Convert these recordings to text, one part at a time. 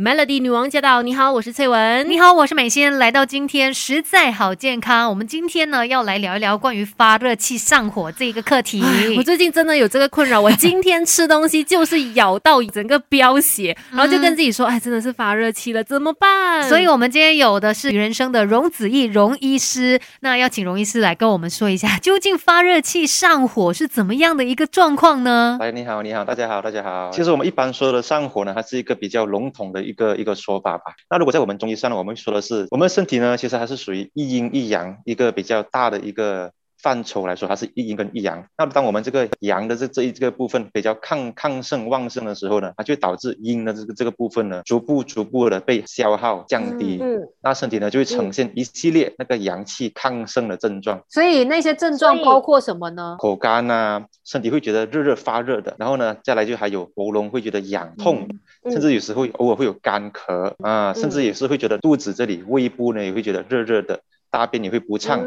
Melody 女王驾到！你好，我是翠文。你好，我是美心。来到今天实在好健康。我们今天呢要来聊一聊关于发热器上火这一个课题。我最近真的有这个困扰，我今天吃东西就是咬到整个飙血，然后就跟自己说，哎，真的是发热气了，怎么办？所以我们今天有的是人生的荣子毅荣医师，那要请荣医师来跟我们说一下，究竟发热器上火是怎么样的一个状况呢？哎，你好，你好，大家好，大家好。其实我们一般说的上火呢，它是一个比较笼统的。一个一个说法吧。那如果在我们中医上呢，我们说的是，我们身体呢，其实还是属于一阴一阳一个比较大的一个范畴来说，它是一阴跟一阳。那当我们这个阳的这这一这个部分比较亢亢盛旺盛的时候呢，它就导致阴的这个这个部分呢，逐步逐步的被消耗降低。嗯。那身体呢就会呈现一系列那个阳气亢盛的症状。所以那些症状包括什么呢？口干啊，身体会觉得热热发热的，然后呢，再来就还有喉咙会觉得痒痛。甚至有时候偶尔会有干咳啊，甚至也是会觉得肚子这里、胃部呢也会觉得热热的，大便也会不畅，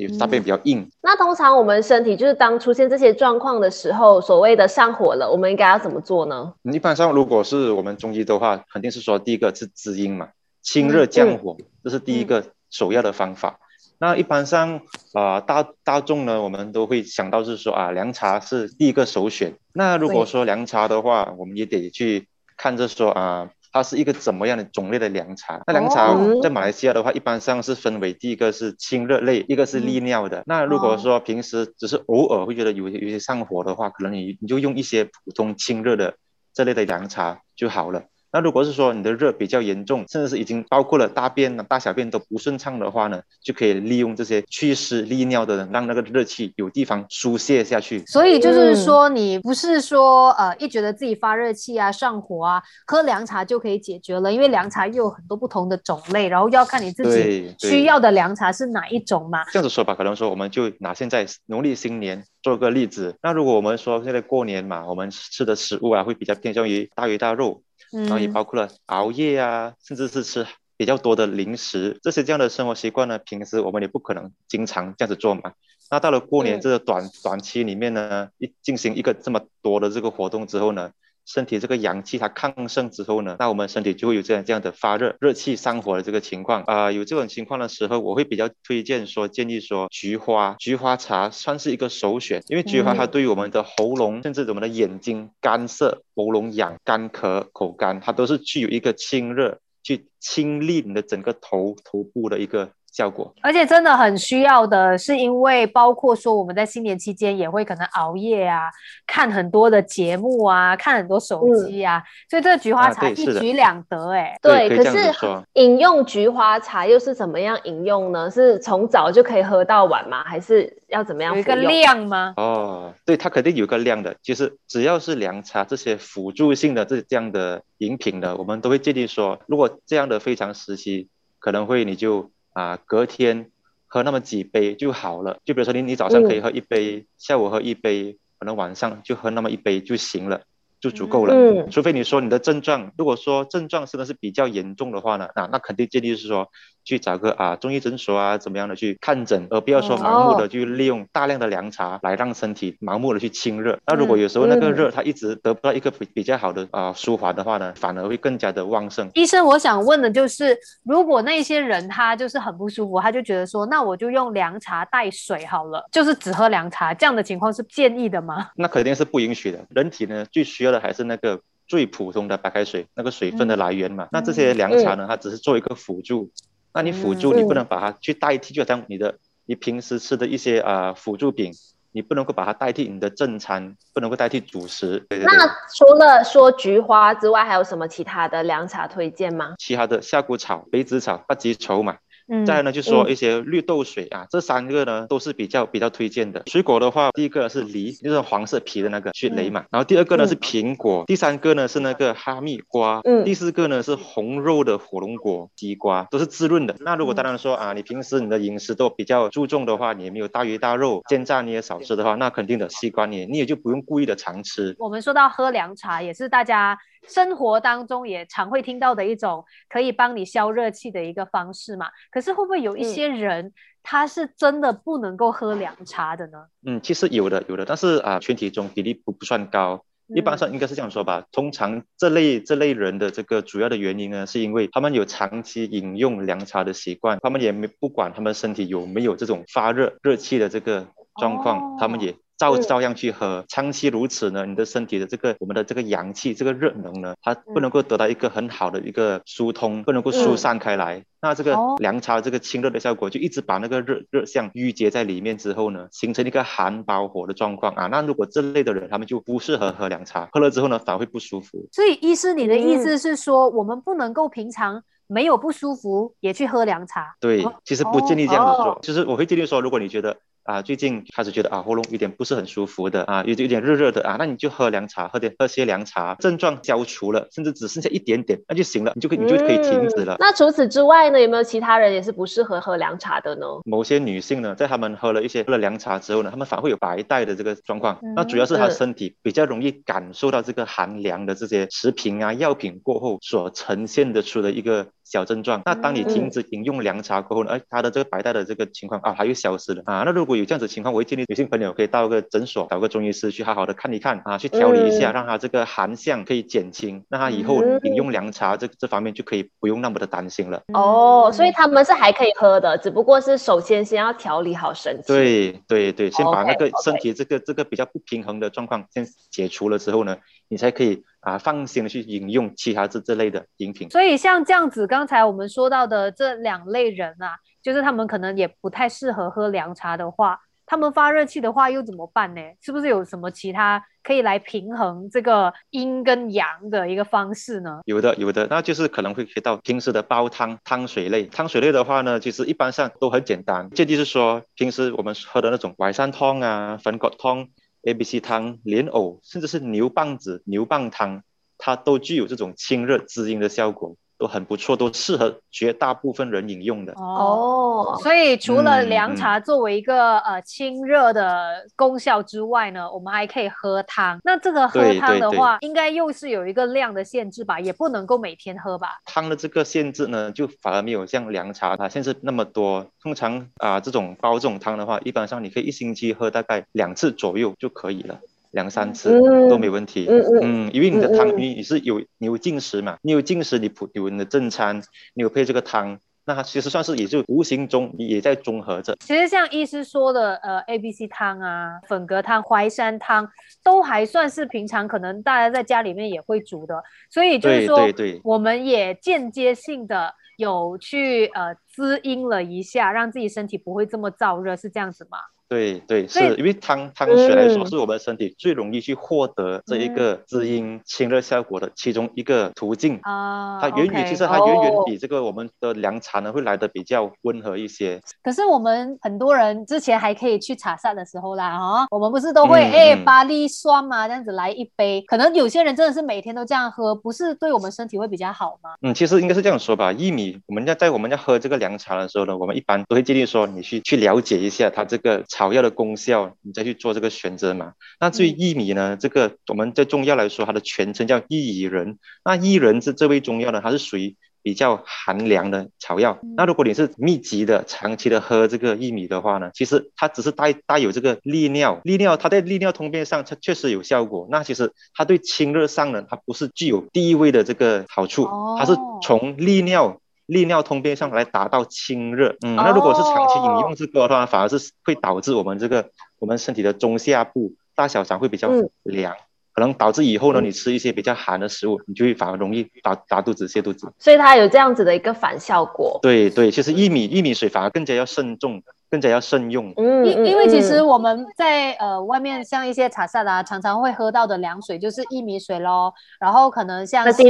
也大便比较硬。那通常我们身体就是当出现这些状况的时候，所谓的上火了，我们应该要怎么做呢？一般上如果是我们中医的话，肯定是说第一个是滋阴嘛，清热降火，这是第一个首要的方法。那一般上啊，大大众呢，我们都会想到是说啊，凉茶是第一个首选。那如果说凉茶的话，我们也得去。看着说啊，它是一个怎么样的种类的凉茶？那凉茶在马来西亚的话，一般上是分为第一个是清热类，一个是利尿的。那如果说平时只是偶尔会觉得有有些上火的话，可能你你就用一些普通清热的这类的凉茶就好了。那如果是说你的热比较严重，甚至是已经包括了大便、大小便都不顺畅的话呢，就可以利用这些祛湿利尿的，让那个热气有地方疏泄下去。所以就是说，你不是说呃一觉得自己发热气啊、上火啊，喝凉茶就可以解决了，因为凉茶又有很多不同的种类，然后要看你自己需要的凉茶是哪一种嘛。这样子说吧，可能说我们就拿现在农历新年做个例子。那如果我们说现在过年嘛，我们吃的食物啊会比较偏向于大鱼大肉。然后也包括了熬夜啊，甚至是吃比较多的零食，这些这样的生活习惯呢，平时我们也不可能经常这样子做嘛。那到了过年这个短短期里面呢，一进行一个这么多的这个活动之后呢。身体这个阳气它亢盛之后呢，那我们身体就会有这样这样的发热、热气上火的这个情况啊。有这种情况的时候，我会比较推荐说，建议说菊花菊花茶算是一个首选，因为菊花它对于我们的喉咙，甚至我们的眼睛干涩、喉咙痒、干咳、口干，它都是具有一个清热、去清利你的整个头头部的一个。效果，而且真的很需要的，是因为包括说我们在新年期间也会可能熬夜啊，看很多的节目啊，看很多手机啊，所以这个菊花茶一举两得，哎，对。可是饮用菊花茶又是怎么样饮用呢？是从早就可以喝到晚吗？还是要怎么样？有一个量吗？哦，对，它肯定有个量的。就是只要是凉茶这些辅助性的这这样的饮品的，我们都会建议说，如果这样的非常时期，可能会你就。啊，隔天喝那么几杯就好了。就比如说你，你早上可以喝一杯，下午喝一杯，可能晚上就喝那么一杯就行了。就足够了，嗯，除非你说你的症状，如果说症状真的是比较严重的话呢，那那肯定建议是说去找个啊中医诊所啊怎么样的去看诊，而不要说盲目的去利用大量的凉茶来让身体盲目的去清热。那如果有时候那个热它一直得不到一个比比较好的啊舒缓的话呢，反而会更加的旺盛。医生，我想问的就是，如果那些人他就是很不舒服，他就觉得说，那我就用凉茶带水好了，就是只喝凉茶，这样的情况是建议的吗？那肯定是不允许的。人体呢最需要。的还是那个最普通的白开水，那个水分的来源嘛。那这些凉茶呢，它只是做一个辅助。那你辅助，你不能把它去代替，就像你的你平时吃的一些啊辅助品，你不能够把它代替你的正餐，不能够代替主食。那除了说菊花之外，还有什么其他的凉茶推荐吗？其他的夏枯草、梅子草、八吉稠嘛。再来呢，就说一些绿豆水啊，这三个呢都是比较比较推荐的。水果的话，第一个是梨，就是黄色皮的那个雪梨嘛。然后第二个呢是苹果，第三个呢是那个哈密瓜，嗯，第四个呢是红肉的火龙果、西瓜，都是滋润的。那如果当然说啊，你平时你的饮食都比较注重的话，你也没有大鱼大肉、煎炸你也少吃的话，那肯定的西瓜你你也就不用故意的常吃。我们说到喝凉茶，也是大家。生活当中也常会听到的一种可以帮你消热气的一个方式嘛？可是会不会有一些人他是真的不能够喝凉茶的呢？嗯，其实有的有的，但是啊，群体中比例不不算高。一般上应该是这样说吧。通常这类这类人的这个主要的原因呢，是因为他们有长期饮用凉茶的习惯，他们也没不管他们身体有没有这种发热热气的这个状况，他们也。照照样去喝，长期如此呢，你的身体的这个我们的这个阳气，这个热能呢，它不能够得到一个很好的一个疏通，不能够疏散开来。那这个凉茶这个清热的效果，就一直把那个热热象淤结在里面之后呢，形成一个寒包火的状况啊。那如果这类的人，他们就不适合喝凉茶，喝了之后呢，反而会不舒服。所以，医师，你的意思是说，我们不能够平常没有不舒服也去喝凉茶？对，其实不建议这样子做。就是我会建议说，如果你觉得。啊，最近开始觉得啊喉咙有点不是很舒服的啊，有有点热热的啊，那你就喝凉茶，喝点喝些凉茶，症状消除了，甚至只剩下一点点，那就行了，你就可以你就可以停止了。那除此之外呢，有没有其他人也是不适合喝凉茶的呢？某些女性呢，在她们喝了一些喝了凉茶之后呢，她们反而会有白带的这个状况，那主要是她身体比较容易感受到这个寒凉的这些食品啊药品过后所呈现的出的一个。小症状，那当你停止饮用凉茶过后呢？哎，他的这个白带的这个情况啊，它又消失了啊。那如果有这样子情况，我会建议女性朋友可以到个诊所，找个中医师去好好的看一看啊，去调理一下，让他这个寒象可以减轻，那他以后饮用凉茶这这方面就可以不用那么的担心了。哦，所以他们是还可以喝的，只不过是首先先要调理好身体。对对对，先把那个身体这个这个比较不平衡的状况先解除了之后呢，你才可以。啊，放心的去饮用其他这这类的饮品。所以像这样子，刚才我们说到的这两类人啊，就是他们可能也不太适合喝凉茶的话，他们发热气的话又怎么办呢？是不是有什么其他可以来平衡这个阴跟阳的一个方式呢？有的，有的，那就是可能会提到平时的煲汤汤水类。汤水类的话呢，其实一般上都很简单，这就是说平时我们喝的那种淮山汤啊、粉葛汤。A、B、C 汤、莲藕，甚至是牛蒡子、牛蒡汤，它都具有这种清热滋阴的效果。都很不错，都适合绝大部分人饮用的哦。所以除了凉茶作为一个呃清热的功效之外呢，我们还可以喝汤。那这个喝汤的话，应该又是有一个量的限制吧？也不能够每天喝吧？汤的这个限制呢，就反而没有像凉茶它限制那么多。通常啊，这种煲这种汤的话，一般上你可以一星期喝大概两次左右就可以了。两三次都没问题，嗯嗯，因为你的汤，你你是有你有进食嘛，你有进食，你普有你的正餐，你有配这个汤，那它其实算是也就无形中也在中和着。其实像医师说的，呃，A B C 汤啊，粉格汤、淮山汤，都还算是平常可能大家在家里面也会煮的，所以就是说，我们也间接性的有去呃滋阴了一下，让自己身体不会这么燥热，是这样子吗？对对，是因为汤汤水来说，是我们身体最容易去获得这一个滋阴清热效果的其中一个途径啊。它远远其实它远远比这个我们的凉茶呢会来的比较温和一些。可是我们很多人之前还可以去茶膳的时候啦，哈，我们不是都会哎巴粒酸嘛，这样子来一杯。可能有些人真的是每天都这样喝，不是对我们身体会比较好吗？嗯，其实应该是这样说吧。薏米，我们要在我们要喝这个凉茶的时候呢，我们一般都会建议说你去去了解一下它这个。草药的功效，你再去做这个选择嘛。那至于薏米呢？这个我们在中药来说，它的全称叫薏苡仁。那薏仁这这味中药呢，它是属于比较寒凉的草药。那如果你是密集的、长期的喝这个薏米的话呢，其实它只是带带有这个利尿，利尿它在利尿通便上它确实有效果。那其实它对清热上呢，它不是具有第一位的这个好处，它是从利尿。利尿通便上来达到清热，嗯，那如果是长期饮用这个的话，反而是会导致我们这个我们身体的中下部大小肠会比较凉，可能导致以后呢，你吃一些比较寒的食物，你就会反而容易打打肚子、泻肚子。所以它有这样子的一个反效果。对对，其实薏米薏米水反而更加要慎重。更加要慎用，嗯，因因为其实我们在呃外面像一些茶室啊，常常会喝到的凉水就是薏米水咯，然后可能像是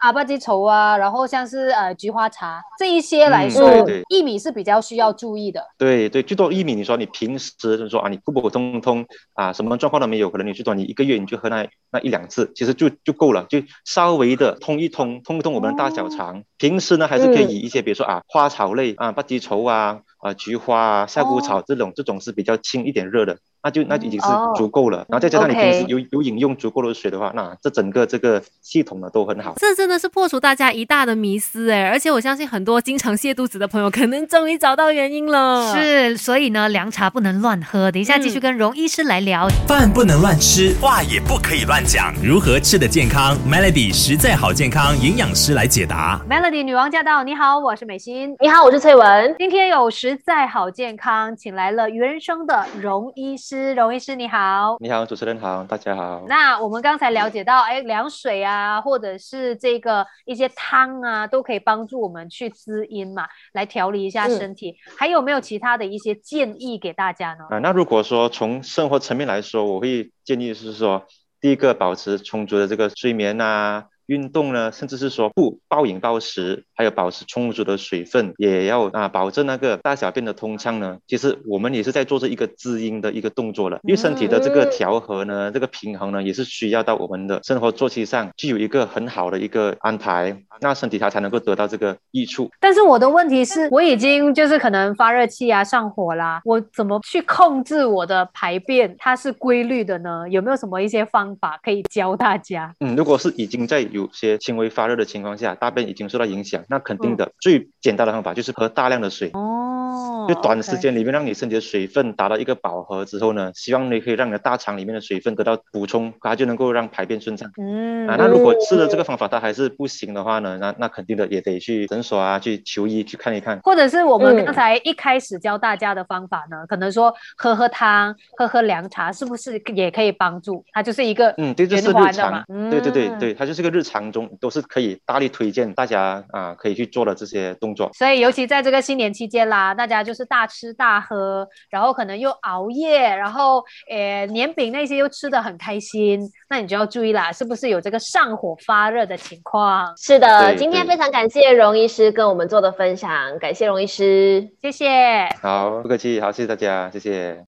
阿巴基稠啊，然后像是呃菊花茶这一些来说，薏米是比较需要注意的。对对，最多薏米，你说你平时就是说啊，你普普通通啊，什么状况都没有，可能你最多你一个月你就喝那那一两次，其实就就够了，就稍微的通一通，通一通我们的大小肠。平时呢，还是可以以一些比如说啊花草类啊巴基稠啊。啊，菊花啊，夏枯草这种，这种是比较清一点热的，那就那已经是足够了。然后再加上你平时有有饮用足够的水的话，那这整个这个系统呢都很好。这真的是破除大家一大的迷思哎！而且我相信很多经常泻肚子的朋友，可能终于找到原因了。是，所以呢，凉茶不能乱喝。等一下继续跟荣医师来聊。饭不能乱吃，话也不可以乱讲。如何吃的健康？Melody 实在好健康营养师来解答。Melody 女王驾到！你好，我是美心。你好，我是翠文。今天有实在好健康，请来了原生的荣医师。荣医师你好，你好，主持人好，大家好。那我们刚才了解到，哎，凉水啊，或者是这个一些汤啊，都可以帮助我们去滋阴嘛，来调理一下身体。还有没有其他的一些建议给大家呢？啊，那如果说从生活层面来说，我会建议是说，第一个保持充足的这个睡眠啊。运动呢，甚至是说不暴饮暴食，还有保持充足的水分，也要啊保证那个大小便的通畅呢。其实我们也是在做这一个滋阴的一个动作了，因为身体的这个调和呢，这个平衡呢，也是需要到我们的生活作息上具有一个很好的一个安排，那身体它才能够得到这个益处。但是我的问题是，我已经就是可能发热气啊，上火啦，我怎么去控制我的排便，它是规律的呢？有没有什么一些方法可以教大家？嗯，如果是已经在有有些轻微发热的情况下，大便已经受到影响，那肯定的最简单的方法就是喝大量的水哦，就短时间里面让你身体的水分达到一个饱和之后呢，希望你可以让你的大肠里面的水分得到补充，它就能够让排便顺畅。嗯，啊，那如果吃了这个方法它还是不行的话呢，那那肯定的也得去诊所啊去求医去看一看，或者是我们刚才一开始教大家的方法呢，可能说喝喝汤、喝喝凉茶，是不是也可以帮助？它就是一个嗯，对，这是日常，对对对对，它就是个日常中。都是可以大力推荐大家啊，可以去做的这些动作。所以，尤其在这个新年期间啦，大家就是大吃大喝，然后可能又熬夜，然后呃年饼那些又吃的很开心，那你就要注意啦，是不是有这个上火发热的情况？是的，今天非常感谢荣医师跟我们做的分享，感谢荣医师，谢谢。好，不客气，好，谢谢大家，谢谢。